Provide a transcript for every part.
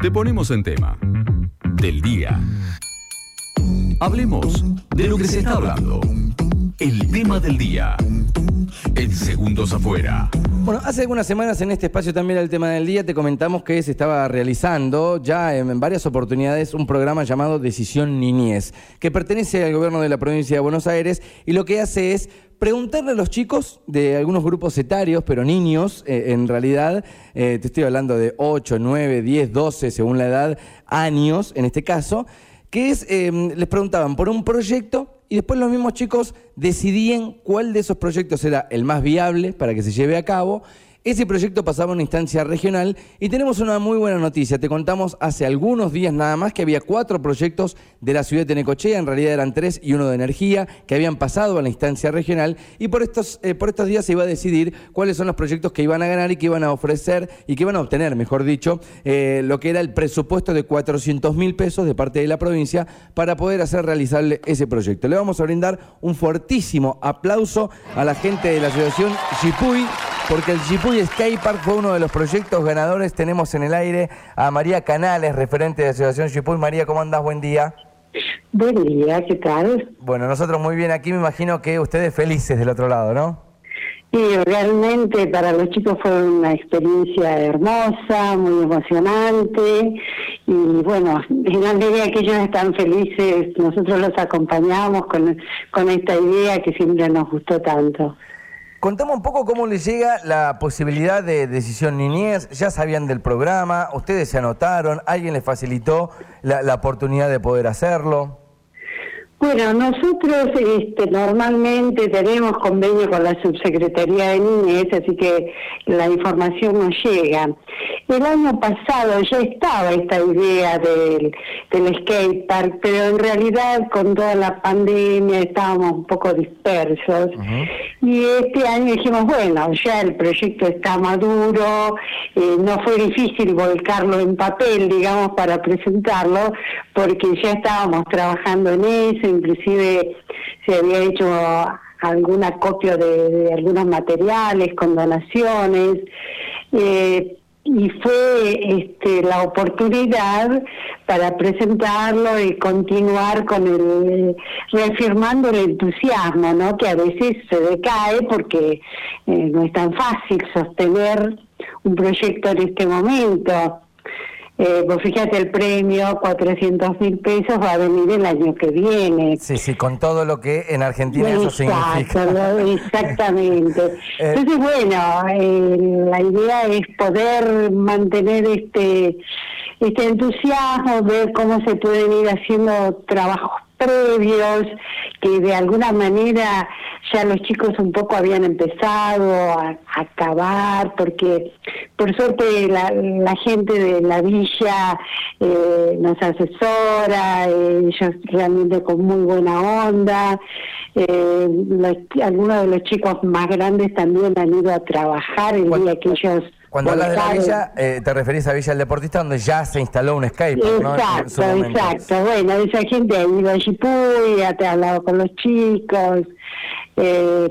Te ponemos en tema. Del día. Hablemos de lo que se está hablando. El tema del día. En segundos afuera. Bueno, hace algunas semanas en este espacio también el tema del día te comentamos que se estaba realizando ya en varias oportunidades un programa llamado Decisión Niñez, que pertenece al gobierno de la provincia de Buenos Aires y lo que hace es preguntarle a los chicos de algunos grupos etarios, pero niños, eh, en realidad, eh, te estoy hablando de 8, 9, 10, 12, según la edad, años en este caso, que eh, les preguntaban por un proyecto y después los mismos chicos decidían cuál de esos proyectos era el más viable para que se lleve a cabo ese proyecto pasaba a una instancia regional y tenemos una muy buena noticia. Te contamos hace algunos días nada más que había cuatro proyectos de la ciudad de Necochea, en realidad eran tres y uno de energía, que habían pasado a la instancia regional y por estos, eh, por estos días se iba a decidir cuáles son los proyectos que iban a ganar y que iban a ofrecer y que iban a obtener, mejor dicho, eh, lo que era el presupuesto de 400 mil pesos de parte de la provincia para poder hacer realizable ese proyecto. Le vamos a brindar un fuertísimo aplauso a la gente de la asociación Chipuy porque el Chipuy Park fue uno de los proyectos ganadores. Tenemos en el aire a María Canales, referente de la Asociación Chipuy. María, ¿cómo andás? Buen día. Buen día, ¿qué tal? Bueno, nosotros muy bien aquí, me imagino que ustedes felices del otro lado, ¿no? Sí, realmente para los chicos fue una experiencia hermosa, muy emocionante y bueno, en la medida que ellos están felices, nosotros los acompañamos con, con esta idea que siempre nos gustó tanto. Contame un poco cómo les llega la posibilidad de decisión niñez. Ya sabían del programa, ustedes se anotaron, alguien les facilitó la, la oportunidad de poder hacerlo. Bueno, nosotros este, normalmente tenemos convenio con la Subsecretaría de Niñez, así que la información nos llega. El año pasado ya estaba esta idea del, del skatepark, pero en realidad con toda la pandemia estábamos un poco dispersos. Y este año dijimos, bueno, ya el proyecto está maduro, eh, no fue difícil volcarlo en papel, digamos, para presentarlo, porque ya estábamos trabajando en eso inclusive se había hecho alguna copia de, algunos materiales con donaciones. Eh, y fue este, la oportunidad para presentarlo y continuar con el reafirmando el entusiasmo, ¿no? Que a veces se decae porque eh, no es tan fácil sostener un proyecto en este momento. Eh, fíjate, el premio, 400 mil pesos, va a venir el año que viene. Sí, sí, con todo lo que en Argentina eso significa. Exactamente. Eh, Entonces, bueno, eh, la idea es poder mantener este, este entusiasmo, ver cómo se pueden ir haciendo trabajos previos, que de alguna manera ya los chicos un poco habían empezado a, acabar, porque por suerte la, gente de la villa eh, nos asesora, ellos realmente con muy buena onda. Eh, algunos de los chicos más grandes también han ido a trabajar el día que ellos cuando hablas de la villa, eh, te referís a Villa del Deportista, donde ya se instaló un Skype, Exacto, exacto. Bueno, esa gente ha ido a Chipuy, ha hablado con los chicos. Eh,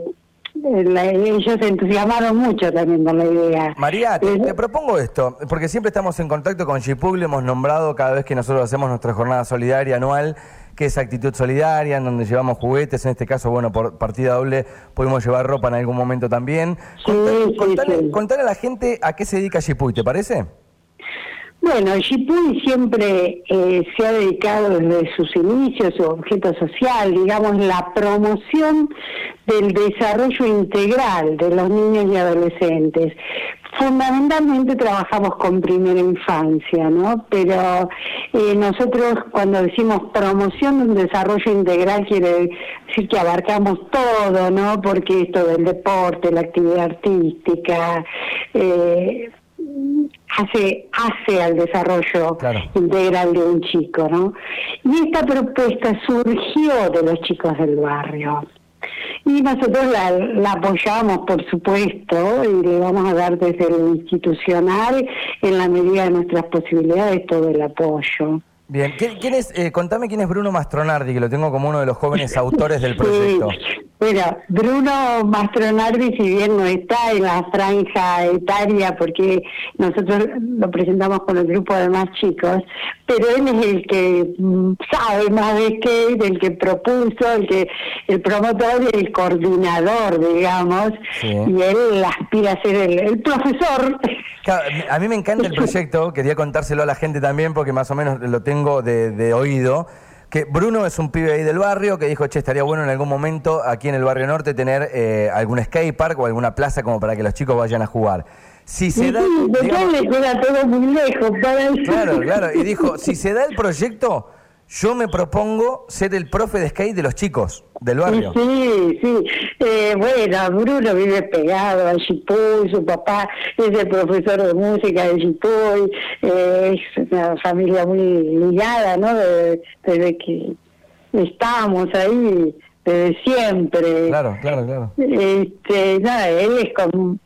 ellos se entusiasmaron mucho también con la idea. María, te, te, propongo esto, porque siempre estamos en contacto con Chipuy, le hemos nombrado cada vez que nosotros hacemos nuestra jornada solidaria anual que es Actitud Solidaria, en donde llevamos juguetes, en este caso, bueno, por partida doble pudimos llevar ropa en algún momento también. Contale, a la gente a qué se dedica Chipuy, ¿te parece? Bueno, Chipuy siempre eh, se ha dedicado desde sus inicios, su objeto social, digamos, la promoción del desarrollo integral de los niños y adolescentes. Fundamentalmente trabajamos con primera infancia, ¿no? Pero eh, nosotros cuando decimos promoción de un desarrollo integral quiere decir que abarcamos todo, ¿no? Porque esto del deporte, la actividad artística, eh, hace hace al desarrollo integral de un chico, ¿no? Y esta propuesta surgió de los chicos del barrio. Y nosotros la, apoyamos, por supuesto, y le vamos a dar desde lo institucional, en la medida de nuestras posibilidades, todo el apoyo. Bien, ¿quién, es, eh, contame quién es Bruno Mastronardi, que lo tengo como uno de los jóvenes autores del proyecto. Bueno, Bruno Mastronardi, si bien no está en la franja etaria, porque nosotros lo presentamos con el grupo de más chicos, pero él es el que sabe más de skate, el que propuso, el que el promotor y el coordinador, digamos, y él aspira a ser el, profesor. a mí me encanta el proyecto, quería contárselo a la gente también, porque más o menos lo tengo de, de oído que Bruno es un pibe ahí del barrio que dijo, che, estaría bueno en algún momento aquí en el barrio norte tener eh, algún skate park o alguna plaza como para que los chicos vayan a jugar. Si se da, todo muy lejos para Claro, claro, y dijo, si se da el proyecto, yo me propongo ser el profe de skate de los chicos del barrio. Sí, sí. Eh, bueno, Bruno vive pegado a Chipuy, su papá es el profesor de música de Chipuy, eh, es una familia muy ligada, ¿no? Desde, que estamos ahí, desde siempre. Claro, claro, claro. Este, nada, él es como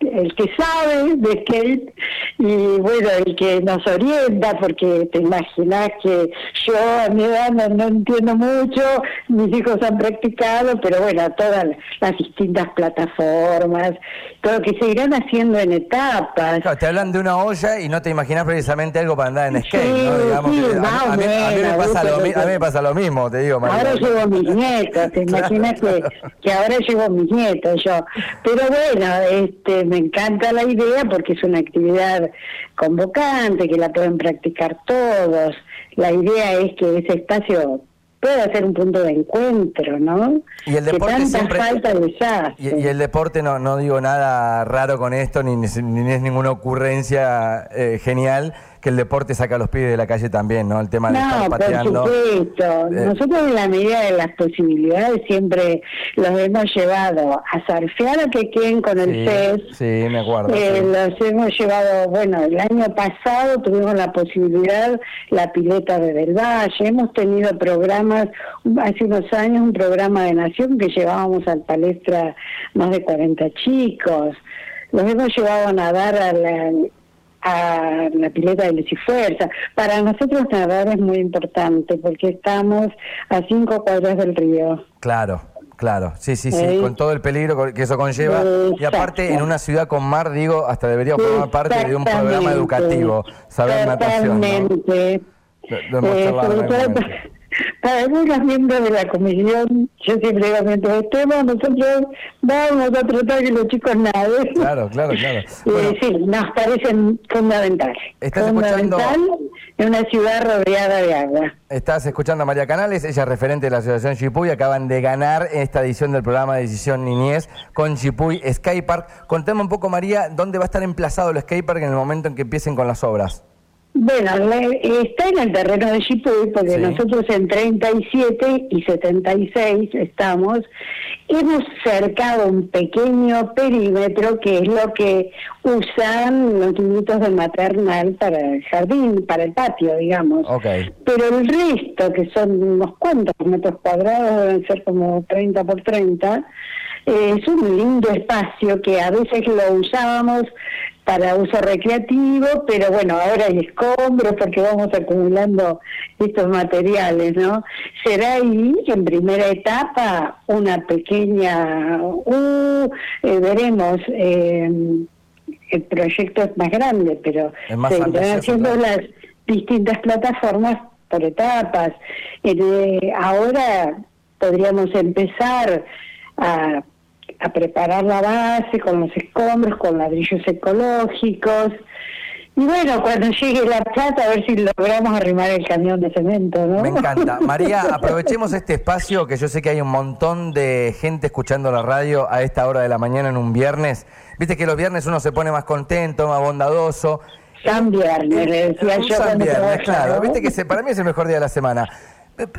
el que sabe de skate y bueno, el que nos orienta, porque te imaginas que yo a mi edad no, entiendo mucho, mis hijos han practicado, pero bueno, todas las distintas plataformas, todo lo que se irán haciendo en etapas. te hablan de una olla y no te imaginas precisamente algo para andar en skate, ¿no? Digamos a, mí, me pasa lo, mismo, te digo. Ahora llevo mis nietos, te imaginas que, que ahora llevo mis nietos yo. Pero bueno, este me encanta la idea porque es una actividad convocante, que la pueden practicar todos. La idea es que ese espacio pueda ser un punto de encuentro, ¿no? Y el deporte que siempre... falta y, y, el deporte no, no digo nada raro con esto, ni, ni es ninguna ocurrencia eh, genial, que el deporte saca a los pibes de la calle también, ¿no? El tema de estar pateando. Por supuesto. Eh, Nosotros en la medida de las posibilidades siempre los hemos llevado a surfear a que queden con el sí, Sí, me acuerdo. Eh, los hemos llevado, bueno, el año pasado tuvimos la posibilidad, la pileta de Del Valle, hemos tenido programas, hace unos años un programa de Nación que llevábamos al palestra más de 40 chicos los hemos llevado a nadar a la, a la pileta de Fuerza. Para nosotros nadar es muy importante porque estamos a cinco cuadras del río. Claro. Claro, sí, sí, sí, con todo el peligro que eso conlleva. Y aparte, en una ciudad con mar, digo, hasta debería formar parte de un programa educativo, saber natación. Para algunos miembros de la comisión, yo siempre digo, mientras estemos, nosotros vamos a tratar que los chicos naden. Claro, claro, claro. Eh, sí, nos parecen fundamentales. ¿Estás fundamental escuchando? en una ciudad rodeada de agua. Estás escuchando a María Canales, ella es referente de la Asociación Chipuy, acaban de ganar esta edición del programa de Decisión Niñez con Chipuy Skypark. Contame un poco, María, ¿dónde va a estar emplazado el Skypark en el momento en que empiecen con las obras? Bueno, está en el terreno de Chipuy, porque nosotros en 37 y 76 estamos, hemos cercado un pequeño perímetro que es lo que usan los niñitos de maternal para el jardín, para el patio, digamos. Pero el resto, que son unos cuantos metros cuadrados, deben ser como 30 por 30, eh, es un lindo espacio que a veces lo usábamos para uso recreativo, pero bueno, ahora hay escombros porque vamos acumulando estos materiales, ¿no? Será ahí, en primera etapa, una pequeña, uh, veremos, eh, el proyecto es más grande, pero se están haciendo las distintas plataformas por etapas. Eh, ahora podríamos empezar a a preparar la base con los escombros, con ladrillos ecológicos. Y bueno, cuando llegue la plata, a ver si logramos arrimar el camión de cemento, ¿no? Me encanta. María, aprovechemos este espacio, que yo sé que hay un montón de gente escuchando la radio a esta hora de la mañana en un viernes. Viste que los viernes uno se pone más contento, más bondadoso. San viernes, le decía yo. San viernes, claro. Viste que para mí es el mejor día de la semana.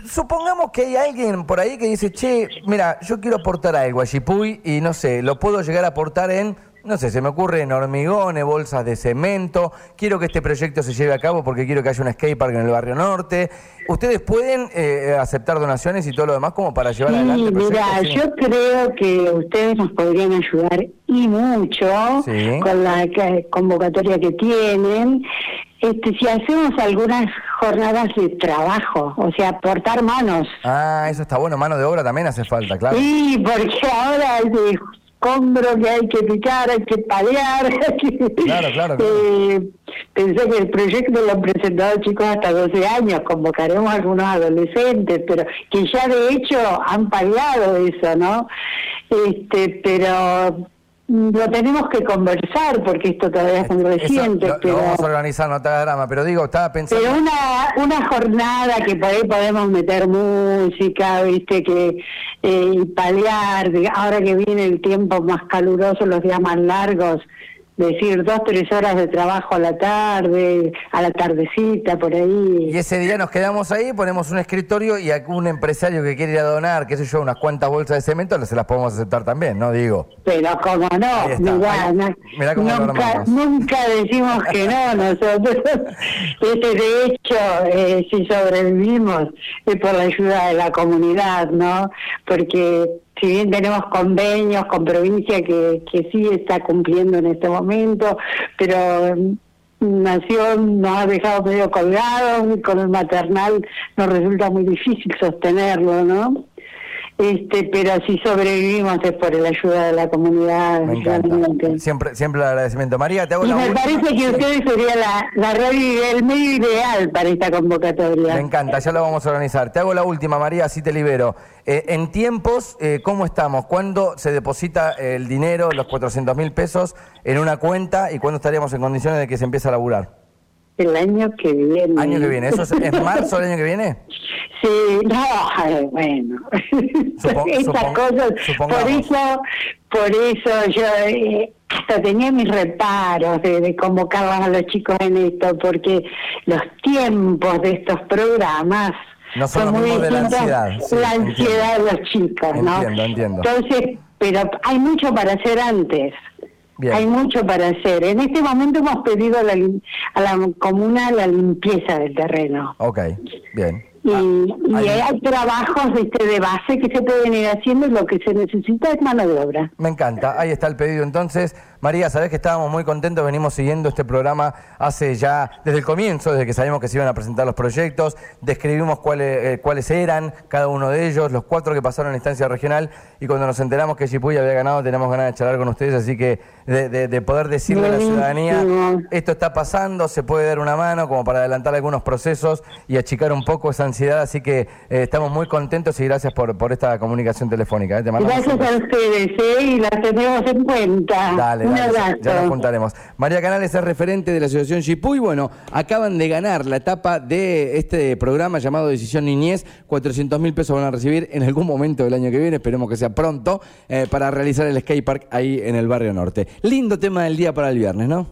Supongamos que hay alguien por ahí que dice, che, mira, yo quiero aportar algo a Chipuy y no sé, lo puedo llegar a aportar en, no sé, se me ocurre en hormigones, bolsas de cemento, quiero que este proyecto se lleve a cabo porque quiero que haya un skatepark en el barrio norte. ¿Ustedes pueden eh, aceptar donaciones y todo lo demás como para llevar adelante el proyecto? Mira, yo creo que ustedes nos podrían ayudar y mucho con la convocatoria que tienen. Este, si hacemos algunas jornadas de trabajo, o sea, aportar manos. Ah, eso está bueno, mano de obra también hace falta, claro. Sí, porque ahora es de escombro que hay que picar, hay que palear. hay Claro, claro, claro. Eh, pensé que el proyecto lo han presentado chicos hasta 12 años, convocaremos a algunos adolescentes, pero que ya de hecho han paliado eso, ¿no? Este, pero lo tenemos que conversar porque esto todavía es muy Eso reciente, lo, lo pero... vamos a organizar, no te hagas drama, pero digo, estaba pensando... Pero una, una jornada que por ahí podemos meter música, viste, que eh, y paliar, ahora que viene el tiempo más caluroso, los días más largos, decir dos, tres horas de trabajo a la tarde, a la tardecita, por ahí. Y ese día nos quedamos ahí, ponemos un escritorio y algún empresario que quiere ir a donar, qué sé yo, unas cuantas bolsas de cemento, se las podemos aceptar también, ¿no? Digo. Pero como no, mirá, ahí- mirá cómo nunca, nunca decimos que no nosotros. Este, de hecho, eh, si sobrevivimos es por la ayuda de la comunidad, ¿no? Porque si bien tenemos convenios con provincia que, que sí está cumpliendo en este momento, pero mm, Nación nos ha dejado medio colgados y con el maternal nos resulta muy difícil sostenerlo, ¿no? Este, pero si sobrevivimos es por la ayuda de la comunidad. Me. Siempre, siempre el agradecimiento. María, te hago Y me parece que ustedes sería la, la radio, el medio ideal para esta convocatoria. Me encanta, ya lo vamos a organizar. Te hago la última, María, así te libero. Eh, en tiempos, eh, ¿cómo estamos? ¿Cuándo se deposita el dinero, los 400 mil pesos, en una cuenta y cuándo estaríamos en condiciones de que se empiece a laburar? El año que viene. ¿Año que viene? ¿Eso es, es marzo del año que viene? Sí, no, bueno. Supo- Estas supon- cosas, supongamos. por eso, por eso yo eh, hasta tenía mis reparos de, de convocar a los chicos en esto, porque los tiempos de estos programas No son los muy de la distintos. ansiedad, sí, la entiendo. ansiedad de los chicos, ¿no? Entiendo, entiendo. Entonces, pero hay mucho para hacer antes. Bien. Hay mucho para hacer. En este momento hemos pedido a la, lim- a la comuna la limpieza del terreno. Ok, bien. Y, y hay- hay, trabajos ¿viste, de base que se pueden ir haciendo y lo que se necesita es mano de obra. Me encanta, ahí está el pedido entonces. María, sabés que estábamos muy contentos, venimos siguiendo este programa hace ya, desde el comienzo, desde que sabíamos que se iban a presentar los proyectos, describimos cuáles, eh, cuáles eran cada uno de ellos, los cuatro que pasaron en la instancia regional, y cuando nos enteramos que Chipuy había ganado, teníamos ganas de charlar con ustedes, así que de, de- de poder decirle a la ciudadanía, esto está pasando, se puede dar una mano como para adelantar algunos procesos y achicar un poco esa ansiedad, así que eh, estamos muy contentos y gracias por, por esta comunicación telefónica. ¿eh? Te Gracias a ustedes y las tenemos en cuenta. Dale, Un ya- abrazo. ya nos juntaremos. María Canales es referente de la Asociación Chipuy. Bueno, acaban de ganar la etapa de este programa llamado Decisión Niñez. 400 mil pesos van a recibir en algún momento del año que viene, esperemos que sea pronto, eh, para realizar el skate park ahí en el barrio norte. Lindo tema del día para el viernes, ¿no?